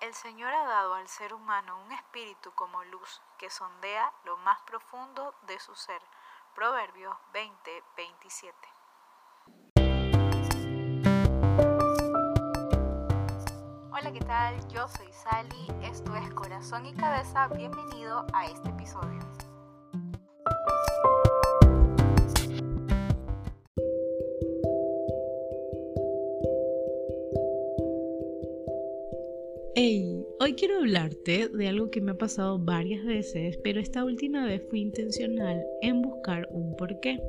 El Señor ha dado al ser humano un espíritu como luz que sondea lo más profundo de su ser. Proverbios 20, 27. Hola, ¿qué tal? Yo soy Sally, esto es Corazón y Cabeza, bienvenido a este episodio. Hey, hoy quiero hablarte de algo que me ha pasado varias veces, pero esta última vez fui intencional en buscar un porqué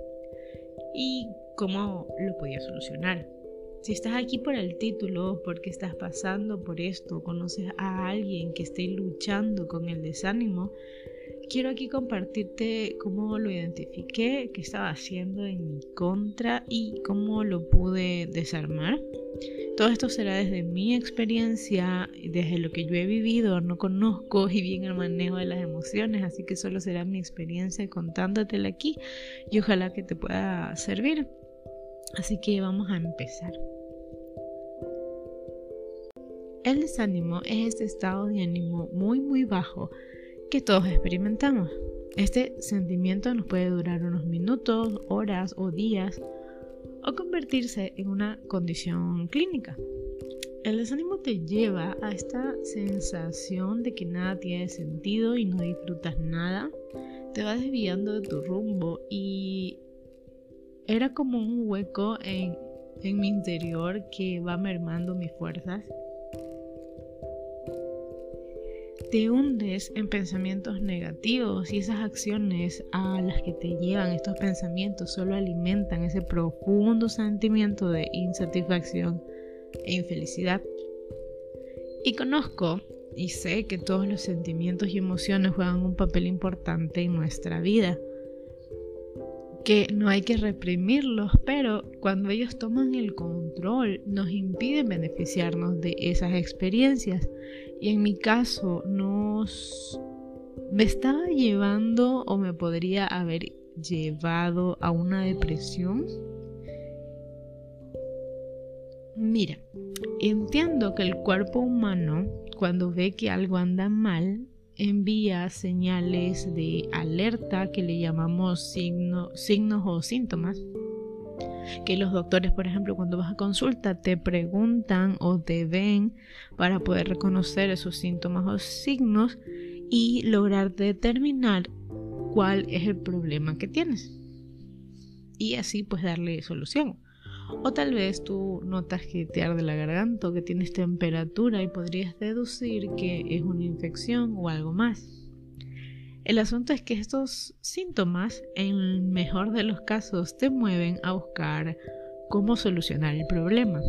y cómo lo podía solucionar. Si estás aquí por el título, porque estás pasando por esto, conoces a alguien que esté luchando con el desánimo, quiero aquí compartirte cómo lo identifiqué, qué estaba haciendo en mi contra y cómo lo pude desarmar. Todo esto será desde mi experiencia, desde lo que yo he vivido, no conozco y bien el manejo de las emociones, así que solo será mi experiencia contándotela aquí y ojalá que te pueda servir. Así que vamos a empezar. El desánimo es este estado de ánimo muy muy bajo que todos experimentamos. Este sentimiento nos puede durar unos minutos, horas o días o convertirse en una condición clínica. El desánimo te lleva a esta sensación de que nada tiene sentido y no disfrutas nada. Te va desviando de tu rumbo y era como un hueco en, en mi interior que va mermando mis fuerzas te hundes en pensamientos negativos y esas acciones a las que te llevan estos pensamientos solo alimentan ese profundo sentimiento de insatisfacción e infelicidad. Y conozco y sé que todos los sentimientos y emociones juegan un papel importante en nuestra vida que no hay que reprimirlos, pero cuando ellos toman el control nos impiden beneficiarnos de esas experiencias. Y en mi caso nos me estaba llevando o me podría haber llevado a una depresión. Mira, entiendo que el cuerpo humano cuando ve que algo anda mal envía señales de alerta que le llamamos signos o síntomas. Que los doctores, por ejemplo, cuando vas a consulta, te preguntan o te ven para poder reconocer esos síntomas o signos y lograr determinar cuál es el problema que tienes. Y así pues darle solución. O tal vez tú notas que te arde la garganta o que tienes temperatura y podrías deducir que es una infección o algo más. El asunto es que estos síntomas, en el mejor de los casos, te mueven a buscar cómo solucionar el problema.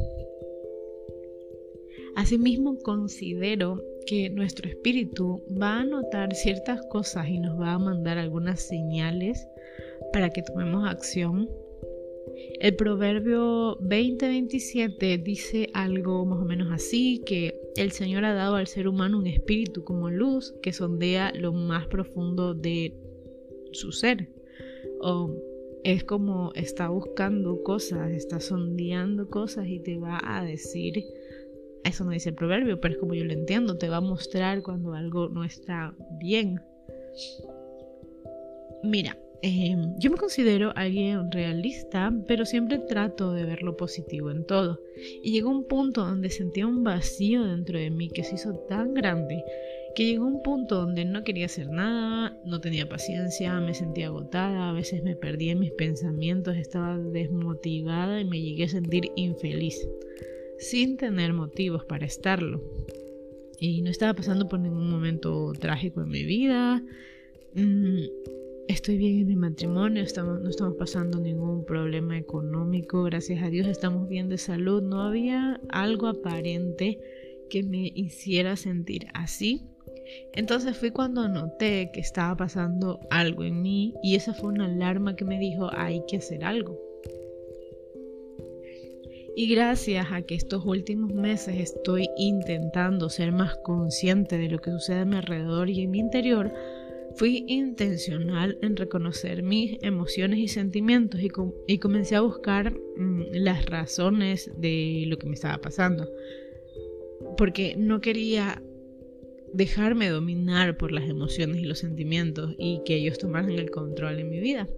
Asimismo, considero que nuestro espíritu va a notar ciertas cosas y nos va a mandar algunas señales para que tomemos acción el proverbio 2027 dice algo más o menos así, que el Señor ha dado al ser humano un espíritu como luz que sondea lo más profundo de su ser. O es como está buscando cosas, está sondeando cosas y te va a decir, eso no dice el proverbio, pero es como yo lo entiendo, te va a mostrar cuando algo no está bien. Mira, Em, yo me considero alguien realista, pero siempre trato de ver lo positivo en todo. Y llegó un punto donde sentía un vacío dentro de mí que se hizo tan grande que llegó un punto donde no quería hacer nada, no tenía paciencia, me sentía agotada, a veces me perdía en mis pensamientos, estaba desmotivada y me llegué a sentir infeliz, sin tener motivos para estarlo. Y no estaba pasando por ningún momento trágico en mi vida. Mm, estoy bien en mi matrimonio, no estamos pasando ningún problema económico, gracias a Dios estamos bien de salud, no había algo aparente que me hiciera sentir así. Entonces fui cuando noté que estaba pasando algo en mí y esa fue una alarma que me dijo hay que hacer algo. Y gracias a que estos últimos meses estoy intentando ser más consciente de lo que sucede a mi alrededor y en mi interior, Fui intencional en reconocer mis emociones y sentimientos y, comencé a buscar mm, las razones de lo que me estaba pasando. Porque no quería dejarme dominar por las emociones y los sentimientos y que ellos tomaran el control en mi vida.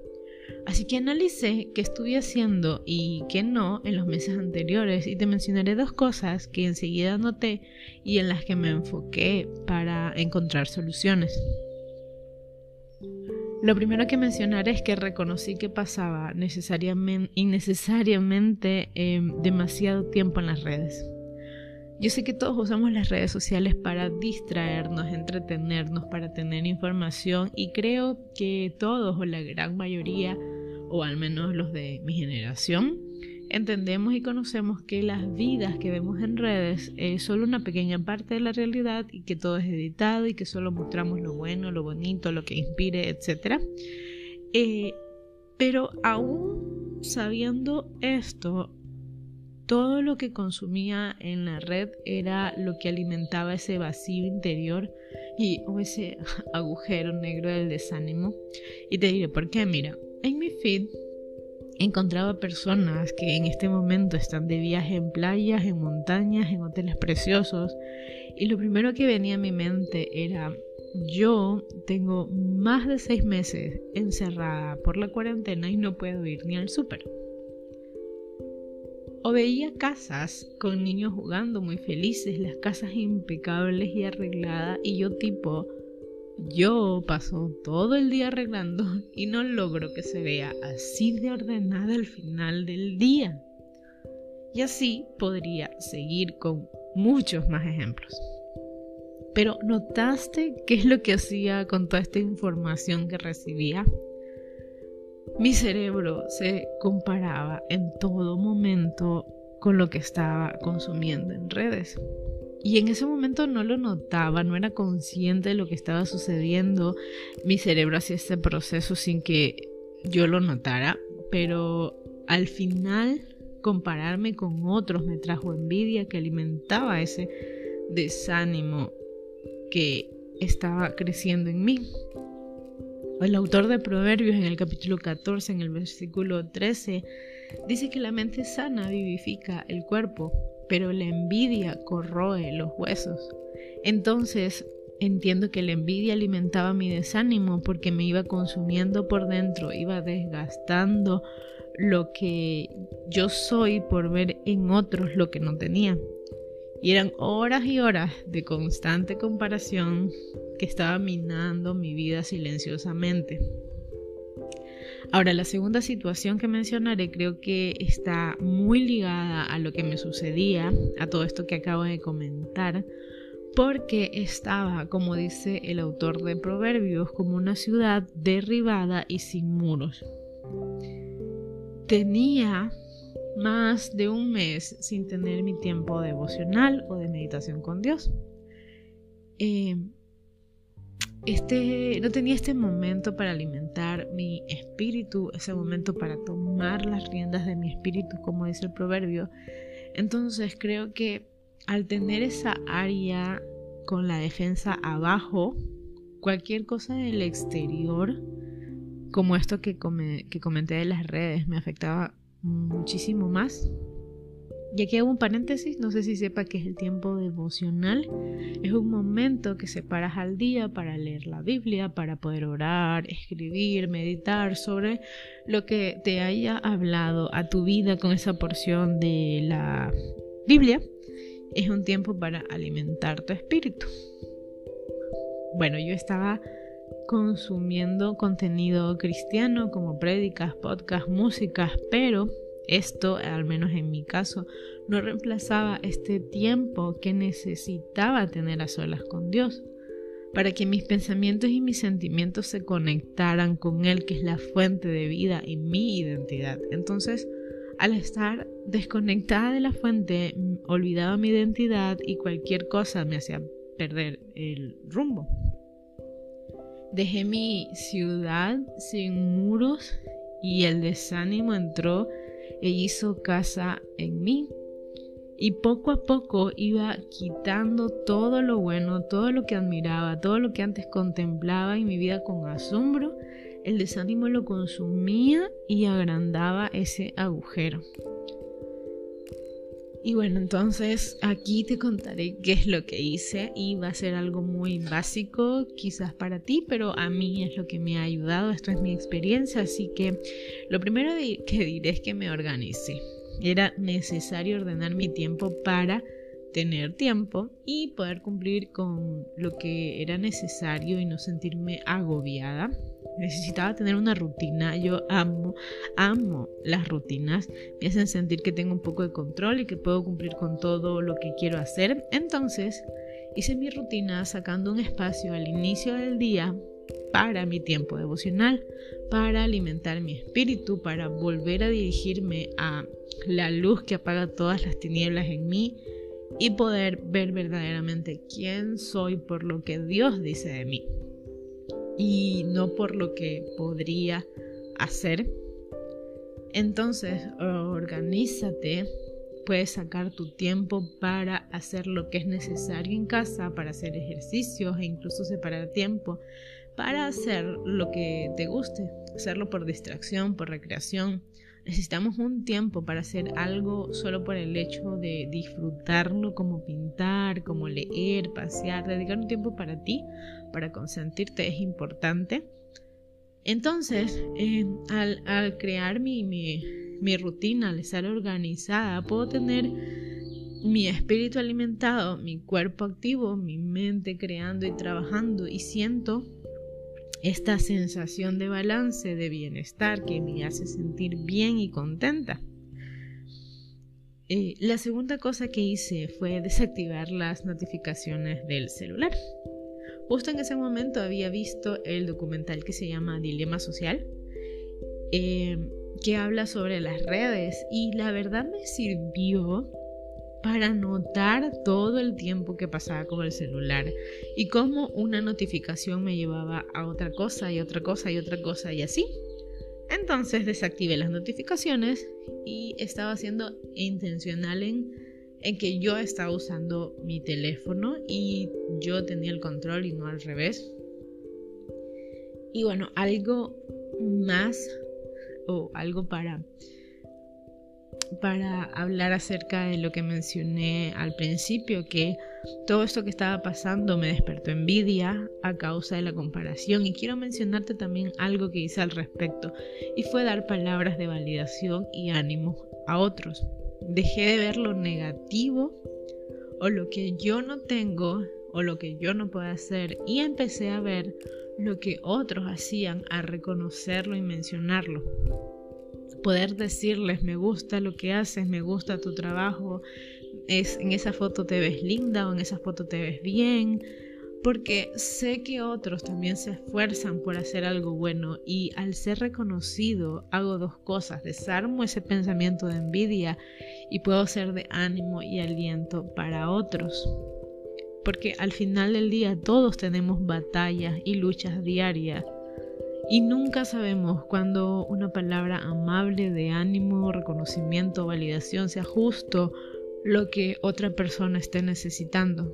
Así que analicé qué estuve haciendo y qué no en los meses anteriores y te mencionaré dos cosas que enseguida noté y en las que me enfoqué para encontrar soluciones. Lo primero que mencionaré es que reconocí que pasaba necesariamente, innecesariamente em, demasiado tiempo en las redes. Yo sé que todos usamos las redes sociales para distraernos, entretenernos, para tener información y creo que todos o la gran mayoría, o al menos los de mi generación, entendemos y conocemos que las vidas que vemos en redes es solo una pequeña parte de la realidad y que todo es editado y que solo mostramos lo bueno, lo bonito, lo que inspire, etc. Eh, pero aún sabiendo esto, todo lo que consumía en la red era lo que alimentaba ese vacío interior y o ese agujero negro del desánimo. Y te diré por qué, mira, en mi feed encontraba personas que en este momento están de viaje en playas, en montañas, en hoteles preciosos. Y lo primero que venía a mi mente era, yo tengo más de seis meses encerrada por la cuarentena y no puedo ir ni al súper. O veía casas con niños jugando muy felices, las casas impecables y arregladas, y yo tipo, yo paso todo el día arreglando y no logro que se vea así de ordenada al final del día. Y así podría seguir con muchos más ejemplos. Pero ¿notaste qué es lo que hacía con toda esta información que recibía? Mi cerebro se comparaba en todo momento con lo que estaba consumiendo en redes. Y en ese momento no lo notaba, no era consciente de lo que estaba sucediendo. Mi cerebro hacía este proceso sin que yo lo notara, pero al final compararme con otros me trajo envidia que alimentaba ese desánimo que estaba creciendo en mí. El autor de Proverbios en el capítulo 14, en el versículo 13, dice que la mente sana vivifica el cuerpo, pero la envidia corroe los huesos. Entonces entiendo que la envidia alimentaba mi desánimo porque me iba consumiendo por dentro, iba desgastando lo que yo soy por ver en otros lo que no tenía. Y eran horas y horas de constante comparación que estaba minando mi vida silenciosamente. Ahora, la segunda situación que mencionaré creo que está muy ligada a lo que me sucedía, a todo esto que acabo de comentar, porque estaba, como dice el autor de Proverbios, como una ciudad derribada y sin muros. Tenía más de un mes sin tener mi tiempo devocional o de meditación con Dios. Eh, este, no tenía este momento para alimentar mi espíritu, ese momento para tomar las riendas de mi espíritu, como dice el proverbio. Entonces creo que al tener esa área con la defensa abajo, cualquier cosa del exterior, como esto que, que comenté de las redes, me afectaba muchísimo más. Y aquí hago un paréntesis, no sé si sepa que es el tiempo devocional. Es un momento que separas al día para leer la Biblia, para poder orar, escribir, meditar sobre lo que te haya hablado a tu vida con esa porción de la Biblia. Es un tiempo para alimentar tu espíritu. Bueno, yo estaba consumiendo contenido cristiano como prédicas, podcasts, músicas, pero esto, al menos en mi caso, no reemplazaba este tiempo que necesitaba tener a solas con Dios, para que mis pensamientos y mis sentimientos se conectaran con Él, que es la fuente de vida y mi identidad. Entonces, al estar desconectada de la fuente, olvidaba mi identidad y cualquier cosa me hacía perder el rumbo. Dejé mi ciudad sin muros y el desánimo entró e hizo casa en mí. Y poco a poco iba quitando todo lo bueno, todo lo que admiraba, todo lo que antes contemplaba en mi vida con asombro. El desánimo lo consumía y agrandaba ese agujero. Y bueno, entonces aquí te contaré qué es lo que hice y va a ser algo muy básico quizás para ti, pero a mí es lo que me ha ayudado, esto es mi experiencia, así que lo primero que diré es que me organicé. Era necesario ordenar mi tiempo para tener tiempo y poder cumplir con lo que era necesario y no sentirme agobiada. Necesitaba tener una rutina. Yo amo, amo las rutinas. Me hacen sentir que tengo un poco de control y que puedo cumplir con todo lo que quiero hacer. Entonces, hice mi rutina sacando un espacio al inicio del día para mi tiempo devocional, para alimentar mi espíritu, para volver a dirigirme a la luz que apaga todas las tinieblas en mí y poder ver verdaderamente quién soy por lo que Dios dice de mí y no por lo que podría hacer. Entonces, organízate, puedes sacar tu tiempo para hacer lo que es necesario en casa, para hacer ejercicios e incluso separar tiempo para hacer lo que te guste, hacerlo por distracción, por recreación, Necesitamos un tiempo para hacer algo solo por el hecho de disfrutarlo, como pintar, como leer, pasear, dedicar un tiempo para ti, para consentirte, es importante. Entonces, eh, al, crear mi, mi rutina, al estar organizada, puedo tener mi espíritu alimentado, mi cuerpo activo, mi mente creando y trabajando y siento esta sensación de balance, de bienestar que me hace sentir bien y contenta. Eh, la segunda cosa que hice fue desactivar las notificaciones del celular. Justo en ese momento había visto el documental que se llama Dilema Social, eh, que habla sobre las redes y la verdad me sirvió para notar todo el tiempo que pasaba con el celular y cómo una notificación me llevaba a otra cosa y otra cosa y otra cosa y así. Entonces desactivé las notificaciones y estaba siendo intencional en, en que yo estaba usando mi teléfono y yo tenía el control y no al revés. Y bueno, algo más o algo para para hablar acerca de lo que mencioné al principio, que todo esto que estaba pasando me despertó envidia a causa de la comparación y quiero mencionarte también algo que hice al respecto y fue dar palabras de validación y ánimo a otros. Dejé de ver lo negativo o lo que yo no tengo o lo que yo no puedo hacer y empecé a ver lo que otros hacían, a reconocerlo y mencionarlo poder decirles, me gusta lo que haces, me gusta tu trabajo, es, en esa foto te ves linda o en esa foto te ves bien, porque sé que otros también se esfuerzan por hacer algo bueno y al ser reconocido hago dos cosas, desarmo ese pensamiento de envidia y puedo ser de ánimo y aliento para otros. Porque al final del día todos tenemos batallas y luchas diarias y nunca sabemos cuando una palabra amable de ánimo, reconocimiento, validación sea justo lo que otra persona esté necesitando.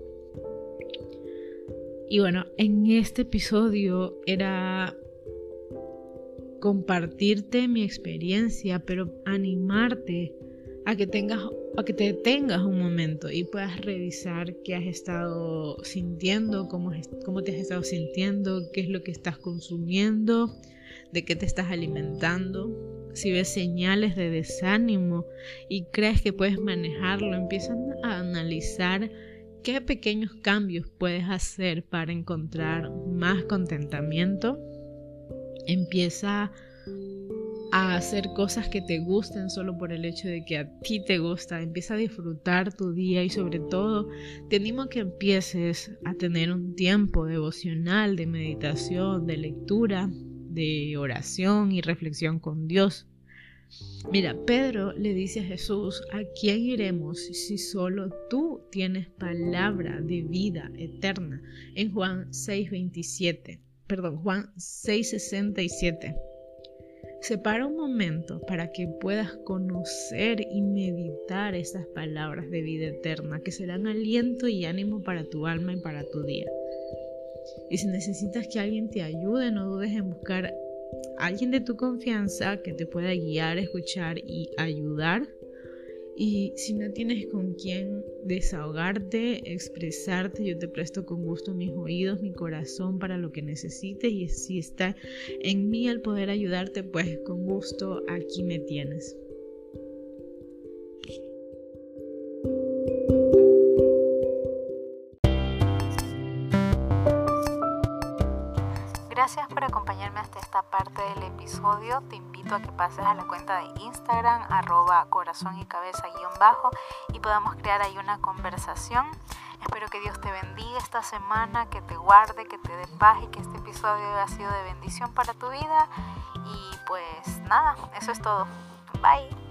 Y bueno, en este episodio era compartirte mi experiencia, pero animarte a que tengas a que te detengas un momento y puedas revisar qué has estado sintiendo, cómo, cómo te has estado sintiendo, qué es lo que estás consumiendo, de qué te estás alimentando. Si ves señales de desánimo y crees que puedes manejarlo, empieza a analizar qué pequeños cambios puedes hacer para encontrar más contentamiento. Empieza a hacer cosas que te gusten solo por el hecho de que a ti te gusta. Empieza a disfrutar tu día y sobre todo te animo a que empieces a tener un tiempo devocional, de meditación, de lectura, de oración y reflexión con Dios. Mira, Pedro le dice a Jesús, ¿a quién iremos si solo tú tienes palabra de vida eterna? En Juan 6:27, perdón, Juan 6:67. Separa un momento para que puedas conocer y meditar esas palabras de vida eterna que serán aliento y ánimo para tu alma y para tu día. Y si necesitas que alguien te ayude, no dudes en buscar a alguien de tu confianza que te pueda guiar, escuchar y ayudar. Y si no tienes con quién desahogarte, expresarte, yo te presto con gusto mis oídos, mi corazón para lo que necesites y si está en mí el poder ayudarte, pues con gusto aquí me tienes. Gracias por esta del episodio. Te invito a que pases a la cuenta de Instagram, arroba corazón y cabeza guion bajo, y podamos crear ahí una conversación. Espero que Dios te bendiga esta semana, que te guarde, que te dé paz y que este episodio haya sido de bendición para tu vida. Y pues nada, eso es todo. Bye.